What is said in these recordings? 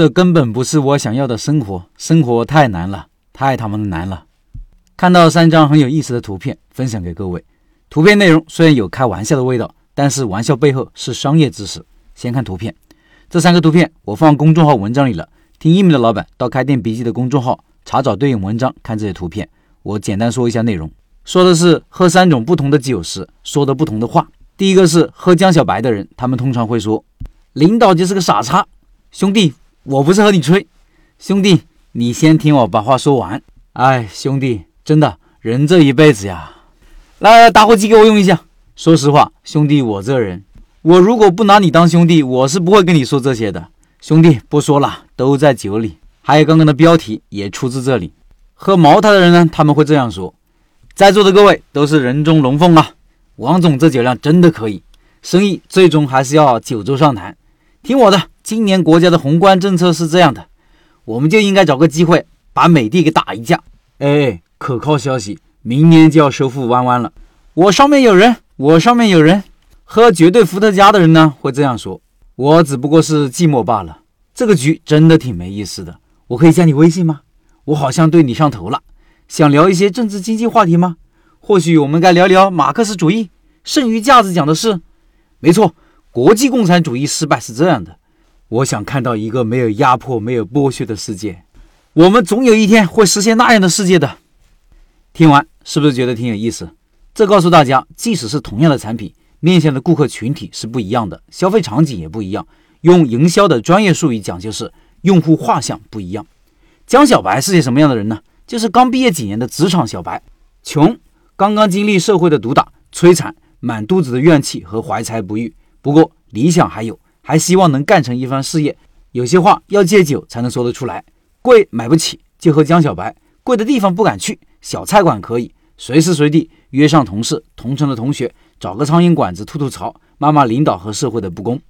这根本不是我想要的生活，生活太难了，太他妈的难了。看到三张很有意思的图片，分享给各位。图片内容虽然有开玩笑的味道，但是玩笑背后是商业知识。先看图片，这三个图片我放公众号文章里了。听音频的老板到开店笔记的公众号查找对应文章，看这些图片。我简单说一下内容，说的是喝三种不同的酒时说的不同的话。第一个是喝江小白的人，他们通常会说：“领导就是个傻叉。”兄弟。我不是和你吹，兄弟，你先听我把话说完。哎，兄弟，真的，人这一辈子呀，来打火机给我用一下。说实话，兄弟，我这人，我如果不拿你当兄弟，我是不会跟你说这些的。兄弟，不说了，都在酒里。还有刚刚的标题也出自这里。喝茅台的人呢，他们会这样说：在座的各位都是人中龙凤啊，王总这酒量真的可以，生意最终还是要酒桌上谈。听我的。今年国家的宏观政策是这样的，我们就应该找个机会把美的给打一架。哎，可靠消息，明年就要收复弯弯了。我上面有人，我上面有人。喝绝对伏特加的人呢，会这样说：我只不过是寂寞罢了。这个局真的挺没意思的。我可以加你微信吗？我好像对你上头了。想聊一些政治经济话题吗？或许我们该聊聊马克思主义。剩余价值讲的是，没错，国际共产主义失败是这样的。我想看到一个没有压迫、没有剥削的世界。我们总有一天会实现那样的世界的。听完是不是觉得挺有意思？这告诉大家，即使是同样的产品，面向的顾客群体是不一样的，消费场景也不一样。用营销的专业术语讲，就是用户画像不一样。江小白是些什么样的人呢？就是刚毕业几年的职场小白，穷，刚刚经历社会的毒打、摧残，满肚子的怨气和怀才不遇。不过理想还有。还希望能干成一番事业，有些话要戒酒才能说得出来。贵买不起就喝江小白，贵的地方不敢去，小菜馆可以，随时随地约上同事、同城的同学，找个苍蝇馆子吐吐槽，骂骂领导和社会的不公。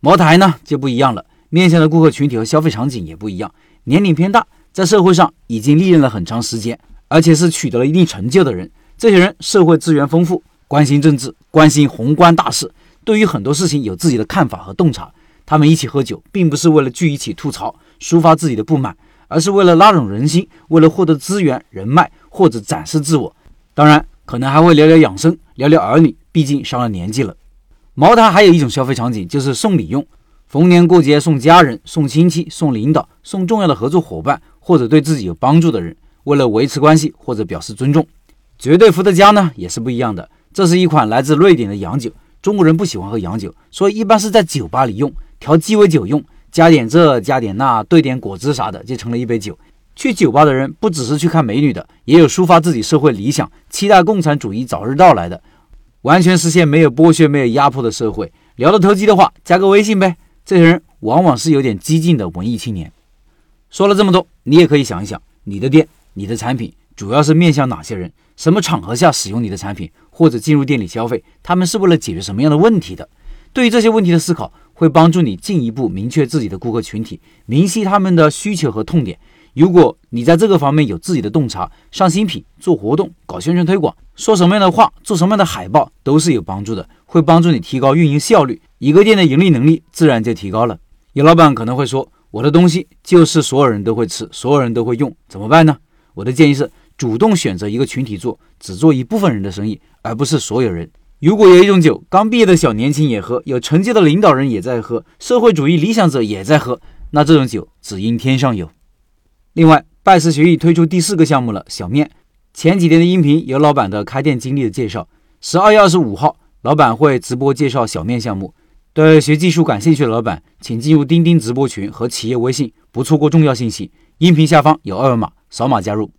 茅台呢就不一样了，面向的顾客群体和消费场景也不一样，年龄偏大，在社会上已经历练了很长时间，而且是取得了一定成就的人。这些人社会资源丰富，关心政治，关心宏观大事。对于很多事情有自己的看法和洞察，他们一起喝酒，并不是为了聚一起吐槽、抒发自己的不满，而是为了拉拢人心，为了获得资源、人脉或者展示自我。当然，可能还会聊聊养生，聊聊儿女，毕竟上了年纪了。茅台还有一种消费场景，就是送礼用，逢年过节送家人、送亲戚、送领导、送重要的合作伙伴或者对自己有帮助的人，为了维持关系或者表示尊重。绝对伏特加呢，也是不一样的，这是一款来自瑞典的洋酒。中国人不喜欢喝洋酒，所以一般是在酒吧里用，调鸡尾酒用，加点这加点那，兑点果汁啥的，就成了一杯酒。去酒吧的人不只是去看美女的，也有抒发自己社会理想、期待共产主义早日到来的，完全实现没有剥削、没有压迫的社会。聊得投机的话，加个微信呗。这些人往往是有点激进的文艺青年。说了这么多，你也可以想一想，你的店、你的产品主要是面向哪些人？什么场合下使用你的产品？或者进入店里消费，他们是为了解决什么样的问题的？对于这些问题的思考，会帮助你进一步明确自己的顾客群体，明晰他们的需求和痛点。如果你在这个方面有自己的洞察，上新品、做活动、搞宣传推广，说什么样的话、做什么样的海报都是有帮助的，会帮助你提高运营效率，一个店的盈利能力自然就提高了。有老板可能会说，我的东西就是所有人都会吃，所有人都会用，怎么办呢？我的建议是。主动选择一个群体做，只做一部分人的生意，而不是所有人。如果有一种酒，刚毕业的小年轻也喝，有成绩的领导人也在喝，社会主义理想者也在喝，那这种酒只应天上有。另外，拜师学艺推出第四个项目了，小面。前几天的音频有老板的开店经历的介绍，十二月二十五号，老板会直播介绍小面项目。对学技术感兴趣的老板，请进入钉钉直播群和企业微信，不错过重要信息。音频下方有二维码，扫码加入。